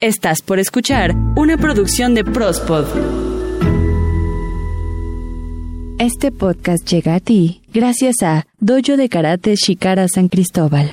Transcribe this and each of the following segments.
Estás por escuchar una producción de Prospod. Este podcast llega a ti gracias a Dojo de Karate Shikara San Cristóbal.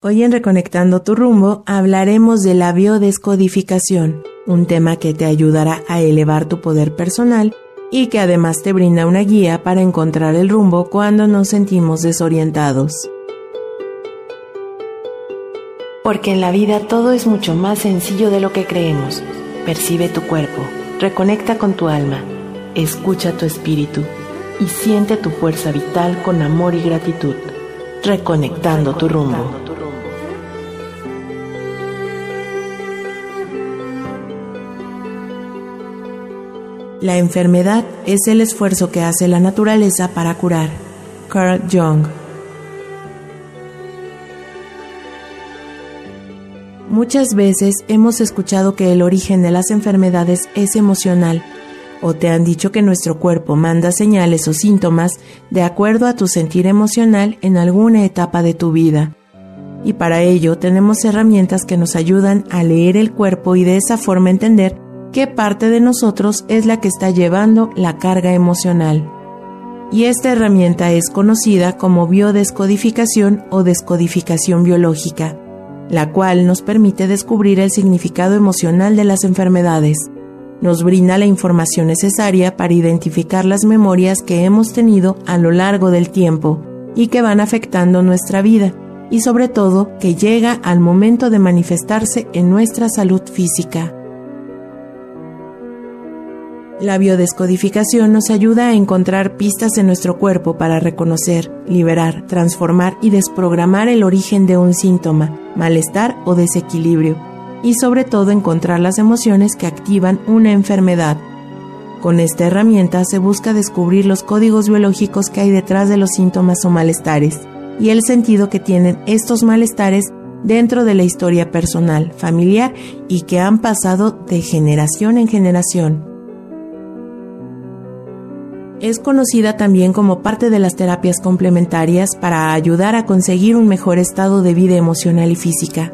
Hoy en Reconectando tu rumbo hablaremos de la biodescodificación, un tema que te ayudará a elevar tu poder personal y que además te brinda una guía para encontrar el rumbo cuando nos sentimos desorientados. Porque en la vida todo es mucho más sencillo de lo que creemos. Percibe tu cuerpo, reconecta con tu alma, escucha tu espíritu y siente tu fuerza vital con amor y gratitud. Reconectando tu rumbo. La enfermedad es el esfuerzo que hace la naturaleza para curar. Carl Jung. Muchas veces hemos escuchado que el origen de las enfermedades es emocional, o te han dicho que nuestro cuerpo manda señales o síntomas de acuerdo a tu sentir emocional en alguna etapa de tu vida. Y para ello tenemos herramientas que nos ayudan a leer el cuerpo y de esa forma entender qué parte de nosotros es la que está llevando la carga emocional. Y esta herramienta es conocida como biodescodificación o descodificación biológica, la cual nos permite descubrir el significado emocional de las enfermedades. Nos brinda la información necesaria para identificar las memorias que hemos tenido a lo largo del tiempo y que van afectando nuestra vida, y sobre todo que llega al momento de manifestarse en nuestra salud física. La biodescodificación nos ayuda a encontrar pistas en nuestro cuerpo para reconocer, liberar, transformar y desprogramar el origen de un síntoma, malestar o desequilibrio, y sobre todo encontrar las emociones que activan una enfermedad. Con esta herramienta se busca descubrir los códigos biológicos que hay detrás de los síntomas o malestares y el sentido que tienen estos malestares dentro de la historia personal, familiar y que han pasado de generación en generación. Es conocida también como parte de las terapias complementarias para ayudar a conseguir un mejor estado de vida emocional y física.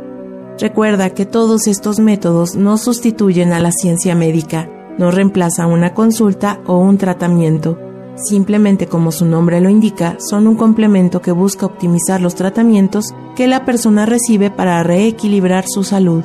Recuerda que todos estos métodos no sustituyen a la ciencia médica, no reemplazan una consulta o un tratamiento. Simplemente como su nombre lo indica, son un complemento que busca optimizar los tratamientos que la persona recibe para reequilibrar su salud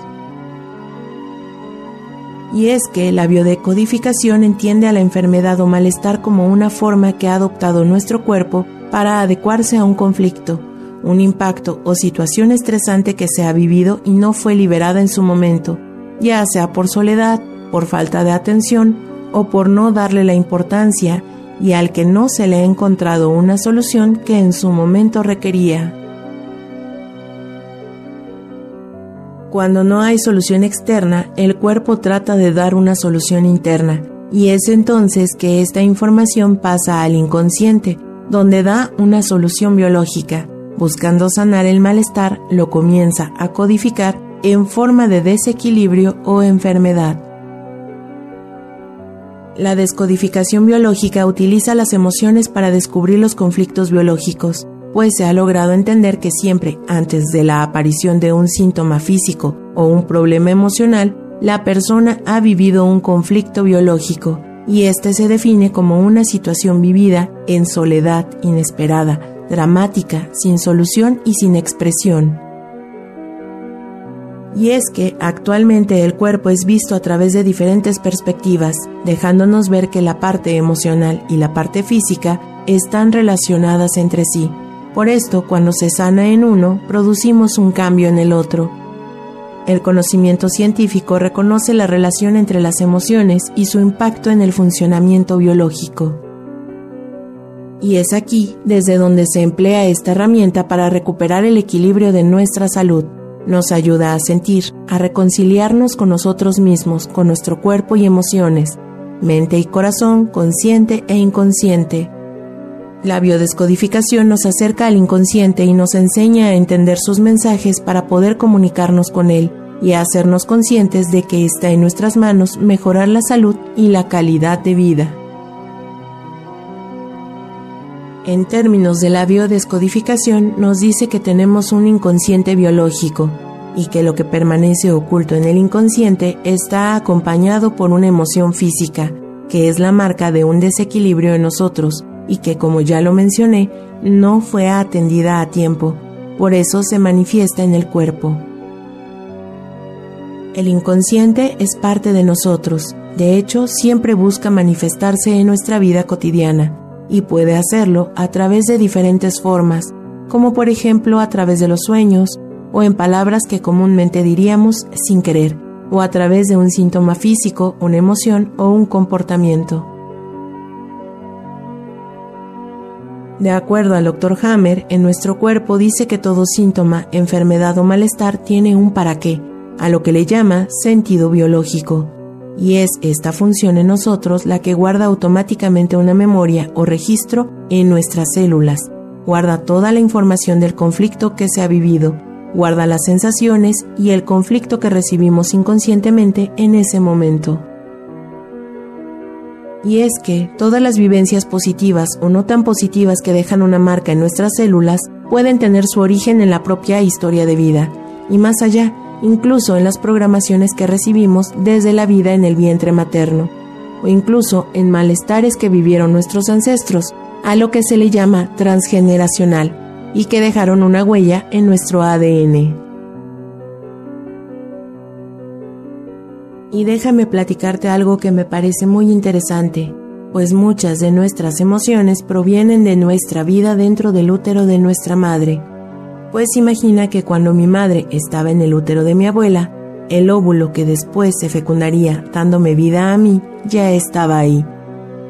y es que la biodecodificación entiende a la enfermedad o malestar como una forma que ha adoptado nuestro cuerpo para adecuarse a un conflicto, un impacto o situación estresante que se ha vivido y no fue liberada en su momento, ya sea por soledad, por falta de atención o por no darle la importancia y al que no se le ha encontrado una solución que en su momento requería. Cuando no hay solución externa, el cuerpo trata de dar una solución interna, y es entonces que esta información pasa al inconsciente, donde da una solución biológica. Buscando sanar el malestar, lo comienza a codificar en forma de desequilibrio o enfermedad. La descodificación biológica utiliza las emociones para descubrir los conflictos biológicos pues se ha logrado entender que siempre antes de la aparición de un síntoma físico o un problema emocional, la persona ha vivido un conflicto biológico y este se define como una situación vivida en soledad inesperada, dramática, sin solución y sin expresión. Y es que actualmente el cuerpo es visto a través de diferentes perspectivas, dejándonos ver que la parte emocional y la parte física están relacionadas entre sí. Por esto, cuando se sana en uno, producimos un cambio en el otro. El conocimiento científico reconoce la relación entre las emociones y su impacto en el funcionamiento biológico. Y es aquí desde donde se emplea esta herramienta para recuperar el equilibrio de nuestra salud. Nos ayuda a sentir, a reconciliarnos con nosotros mismos, con nuestro cuerpo y emociones, mente y corazón, consciente e inconsciente. La biodescodificación nos acerca al inconsciente y nos enseña a entender sus mensajes para poder comunicarnos con él y a hacernos conscientes de que está en nuestras manos mejorar la salud y la calidad de vida. En términos de la biodescodificación nos dice que tenemos un inconsciente biológico y que lo que permanece oculto en el inconsciente está acompañado por una emoción física, que es la marca de un desequilibrio en nosotros y que, como ya lo mencioné, no fue atendida a tiempo, por eso se manifiesta en el cuerpo. El inconsciente es parte de nosotros, de hecho siempre busca manifestarse en nuestra vida cotidiana, y puede hacerlo a través de diferentes formas, como por ejemplo a través de los sueños, o en palabras que comúnmente diríamos sin querer, o a través de un síntoma físico, una emoción o un comportamiento. De acuerdo al Dr. Hammer, en nuestro cuerpo dice que todo síntoma, enfermedad o malestar tiene un para qué, a lo que le llama sentido biológico. Y es esta función en nosotros la que guarda automáticamente una memoria o registro en nuestras células, guarda toda la información del conflicto que se ha vivido, guarda las sensaciones y el conflicto que recibimos inconscientemente en ese momento. Y es que todas las vivencias positivas o no tan positivas que dejan una marca en nuestras células pueden tener su origen en la propia historia de vida, y más allá, incluso en las programaciones que recibimos desde la vida en el vientre materno, o incluso en malestares que vivieron nuestros ancestros, a lo que se le llama transgeneracional, y que dejaron una huella en nuestro ADN. Y déjame platicarte algo que me parece muy interesante, pues muchas de nuestras emociones provienen de nuestra vida dentro del útero de nuestra madre. Pues imagina que cuando mi madre estaba en el útero de mi abuela, el óvulo que después se fecundaría dándome vida a mí ya estaba ahí.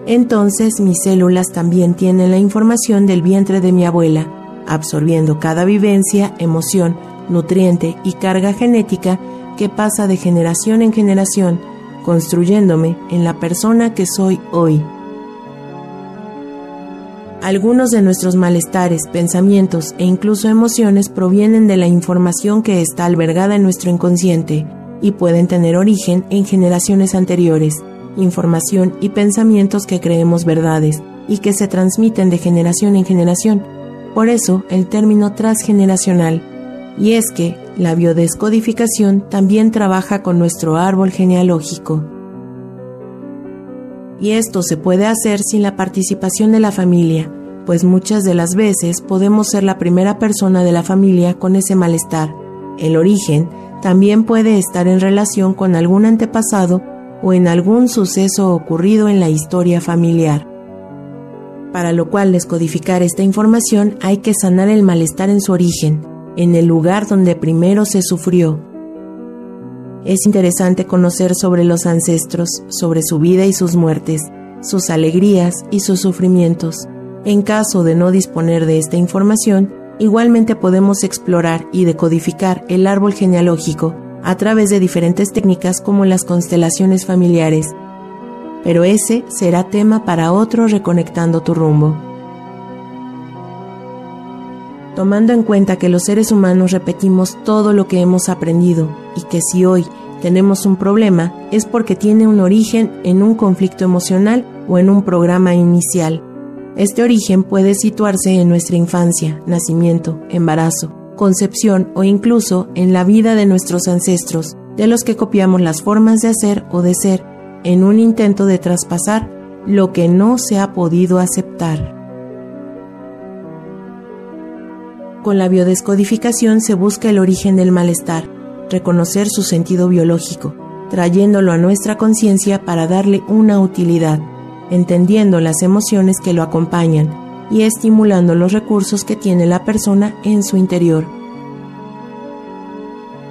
Entonces mis células también tienen la información del vientre de mi abuela, absorbiendo cada vivencia, emoción, nutriente y carga genética que pasa de generación en generación, construyéndome en la persona que soy hoy. Algunos de nuestros malestares, pensamientos e incluso emociones provienen de la información que está albergada en nuestro inconsciente y pueden tener origen en generaciones anteriores, información y pensamientos que creemos verdades y que se transmiten de generación en generación. Por eso el término transgeneracional y es que la biodescodificación también trabaja con nuestro árbol genealógico. Y esto se puede hacer sin la participación de la familia, pues muchas de las veces podemos ser la primera persona de la familia con ese malestar. El origen también puede estar en relación con algún antepasado o en algún suceso ocurrido en la historia familiar. Para lo cual descodificar esta información hay que sanar el malestar en su origen, en el lugar donde primero se sufrió. Es interesante conocer sobre los ancestros, sobre su vida y sus muertes, sus alegrías y sus sufrimientos. En caso de no disponer de esta información, igualmente podemos explorar y decodificar el árbol genealógico a través de diferentes técnicas como las constelaciones familiares. Pero ese será tema para otro reconectando tu rumbo tomando en cuenta que los seres humanos repetimos todo lo que hemos aprendido y que si hoy tenemos un problema es porque tiene un origen en un conflicto emocional o en un programa inicial. Este origen puede situarse en nuestra infancia, nacimiento, embarazo, concepción o incluso en la vida de nuestros ancestros, de los que copiamos las formas de hacer o de ser en un intento de traspasar lo que no se ha podido aceptar. Con la biodescodificación se busca el origen del malestar, reconocer su sentido biológico, trayéndolo a nuestra conciencia para darle una utilidad, entendiendo las emociones que lo acompañan y estimulando los recursos que tiene la persona en su interior.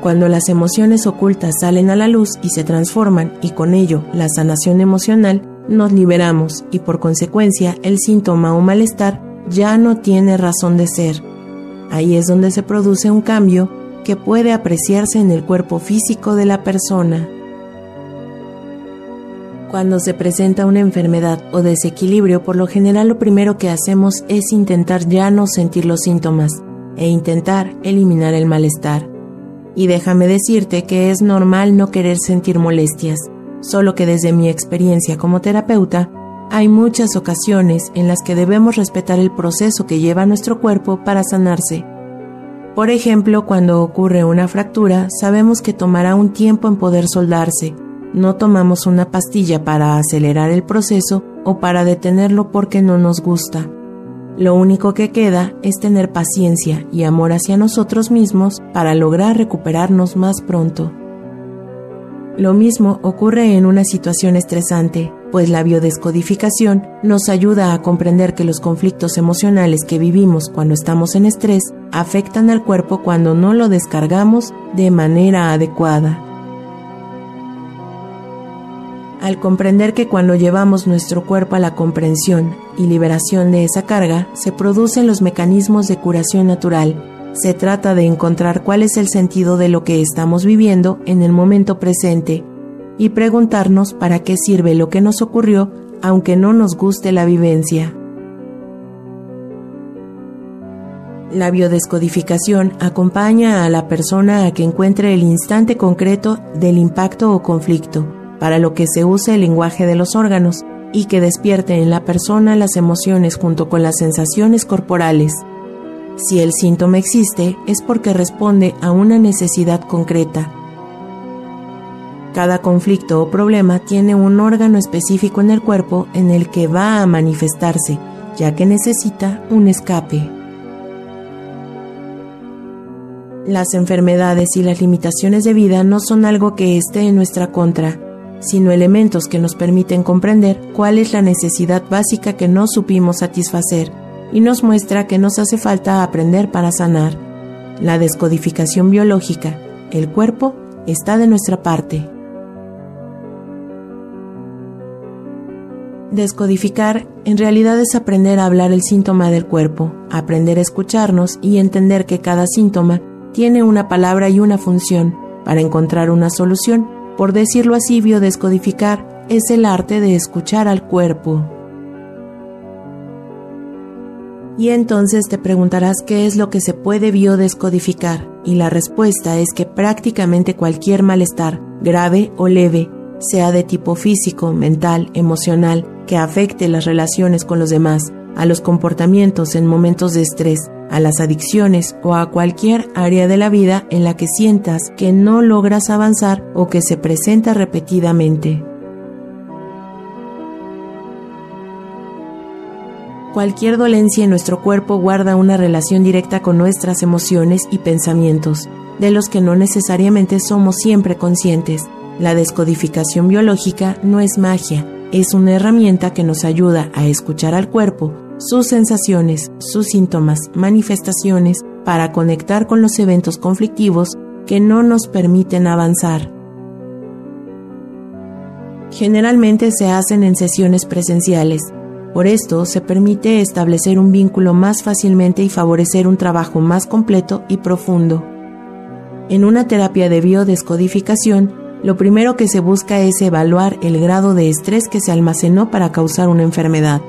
Cuando las emociones ocultas salen a la luz y se transforman y con ello la sanación emocional, nos liberamos y por consecuencia el síntoma o malestar ya no tiene razón de ser Ahí es donde se produce un cambio que puede apreciarse en el cuerpo físico de la persona. Cuando se presenta una enfermedad o desequilibrio, por lo general lo primero que hacemos es intentar ya no sentir los síntomas e intentar eliminar el malestar. Y déjame decirte que es normal no querer sentir molestias, solo que desde mi experiencia como terapeuta, hay muchas ocasiones en las que debemos respetar el proceso que lleva nuestro cuerpo para sanarse. Por ejemplo, cuando ocurre una fractura, sabemos que tomará un tiempo en poder soldarse, no tomamos una pastilla para acelerar el proceso o para detenerlo porque no nos gusta. Lo único que queda es tener paciencia y amor hacia nosotros mismos para lograr recuperarnos más pronto. Lo mismo ocurre en una situación estresante, pues la biodescodificación nos ayuda a comprender que los conflictos emocionales que vivimos cuando estamos en estrés afectan al cuerpo cuando no lo descargamos de manera adecuada. Al comprender que cuando llevamos nuestro cuerpo a la comprensión y liberación de esa carga, se producen los mecanismos de curación natural. Se trata de encontrar cuál es el sentido de lo que estamos viviendo en el momento presente y preguntarnos para qué sirve lo que nos ocurrió aunque no nos guste la vivencia. La biodescodificación acompaña a la persona a que encuentre el instante concreto del impacto o conflicto para lo que se usa el lenguaje de los órganos y que despierte en la persona las emociones junto con las sensaciones corporales. Si el síntoma existe es porque responde a una necesidad concreta. Cada conflicto o problema tiene un órgano específico en el cuerpo en el que va a manifestarse, ya que necesita un escape. Las enfermedades y las limitaciones de vida no son algo que esté en nuestra contra, sino elementos que nos permiten comprender cuál es la necesidad básica que no supimos satisfacer y nos muestra que nos hace falta aprender para sanar. La descodificación biológica, el cuerpo, está de nuestra parte. Descodificar en realidad es aprender a hablar el síntoma del cuerpo, aprender a escucharnos y entender que cada síntoma tiene una palabra y una función para encontrar una solución por decirlo así, biodescodificar es el arte de escuchar al cuerpo. Y entonces te preguntarás qué es lo que se puede biodescodificar, y la respuesta es que prácticamente cualquier malestar, grave o leve, sea de tipo físico, mental, emocional, que afecte las relaciones con los demás, a los comportamientos en momentos de estrés, a las adicciones o a cualquier área de la vida en la que sientas que no logras avanzar o que se presenta repetidamente. Cualquier dolencia en nuestro cuerpo guarda una relación directa con nuestras emociones y pensamientos, de los que no necesariamente somos siempre conscientes. La descodificación biológica no es magia, es una herramienta que nos ayuda a escuchar al cuerpo sus sensaciones, sus síntomas, manifestaciones, para conectar con los eventos conflictivos que no nos permiten avanzar. Generalmente se hacen en sesiones presenciales, por esto se permite establecer un vínculo más fácilmente y favorecer un trabajo más completo y profundo. En una terapia de biodescodificación, lo primero que se busca es evaluar el grado de estrés que se almacenó para causar una enfermedad.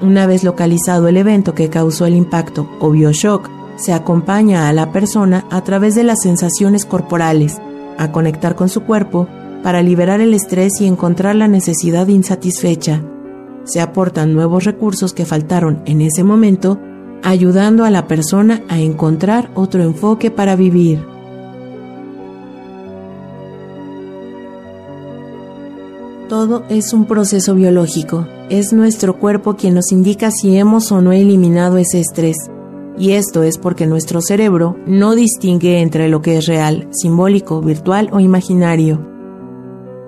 Una vez localizado el evento que causó el impacto o bioshock, se acompaña a la persona a través de las sensaciones corporales, a conectar con su cuerpo para liberar el estrés y encontrar la necesidad insatisfecha. Se aportan nuevos recursos que faltaron en ese momento, ayudando a la persona a encontrar otro enfoque para vivir. Todo es un proceso biológico. Es nuestro cuerpo quien nos indica si hemos o no eliminado ese estrés. Y esto es porque nuestro cerebro no distingue entre lo que es real, simbólico, virtual o imaginario.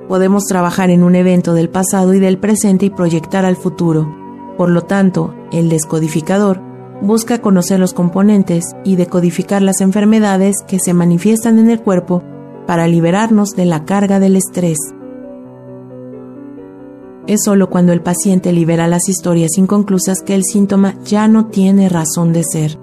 Podemos trabajar en un evento del pasado y del presente y proyectar al futuro. Por lo tanto, el descodificador busca conocer los componentes y decodificar las enfermedades que se manifiestan en el cuerpo para liberarnos de la carga del estrés. Es solo cuando el paciente libera las historias inconclusas que el síntoma ya no tiene razón de ser.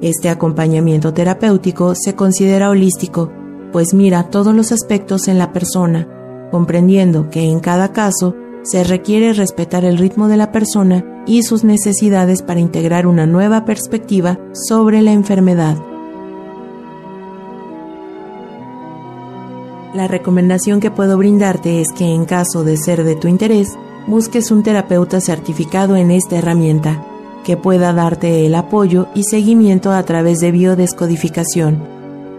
Este acompañamiento terapéutico se considera holístico, pues mira todos los aspectos en la persona, comprendiendo que en cada caso se requiere respetar el ritmo de la persona y sus necesidades para integrar una nueva perspectiva sobre la enfermedad. La recomendación que puedo brindarte es que en caso de ser de tu interés, busques un terapeuta certificado en esta herramienta, que pueda darte el apoyo y seguimiento a través de biodescodificación,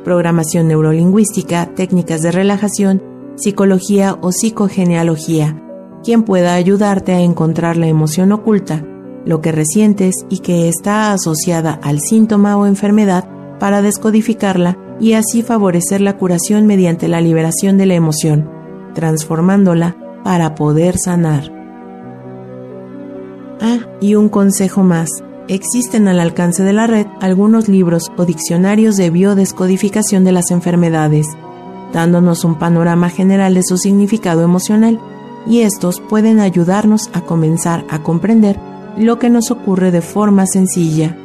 programación neurolingüística, técnicas de relajación, psicología o psicogenealogía, quien pueda ayudarte a encontrar la emoción oculta, lo que resientes y que está asociada al síntoma o enfermedad para descodificarla y así favorecer la curación mediante la liberación de la emoción, transformándola para poder sanar. Ah, y un consejo más. Existen al alcance de la red algunos libros o diccionarios de biodescodificación de las enfermedades, dándonos un panorama general de su significado emocional, y estos pueden ayudarnos a comenzar a comprender lo que nos ocurre de forma sencilla.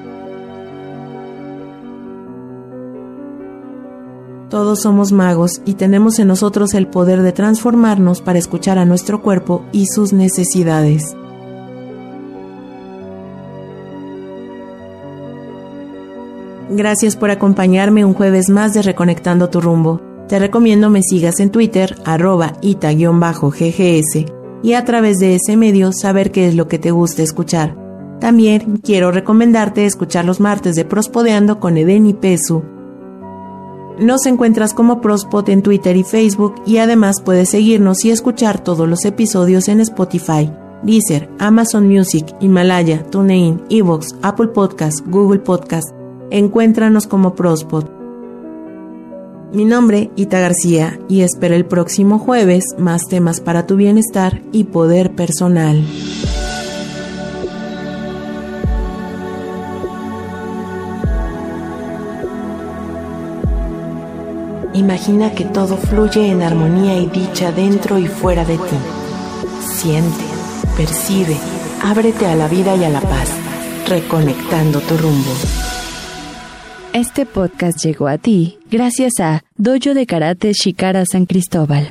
Todos somos magos y tenemos en nosotros el poder de transformarnos para escuchar a nuestro cuerpo y sus necesidades. Gracias por acompañarme un jueves más de Reconectando tu rumbo. Te recomiendo me sigas en Twitter, arroba ita-ggs, y a través de ese medio saber qué es lo que te gusta escuchar. También quiero recomendarte escuchar los martes de Prospodeando con Eden y Pesu. Nos encuentras como Prospod en Twitter y Facebook y además puedes seguirnos y escuchar todos los episodios en Spotify, Deezer, Amazon Music, Himalaya, TuneIn, Evox, Apple Podcast, Google Podcast. Encuéntranos como Prospod. Mi nombre, Ita García, y espero el próximo jueves más temas para tu bienestar y poder personal. Imagina que todo fluye en armonía y dicha dentro y fuera de ti. Siente, percibe, ábrete a la vida y a la paz, reconectando tu rumbo. Este podcast llegó a ti gracias a Dojo de Karate Shikara San Cristóbal.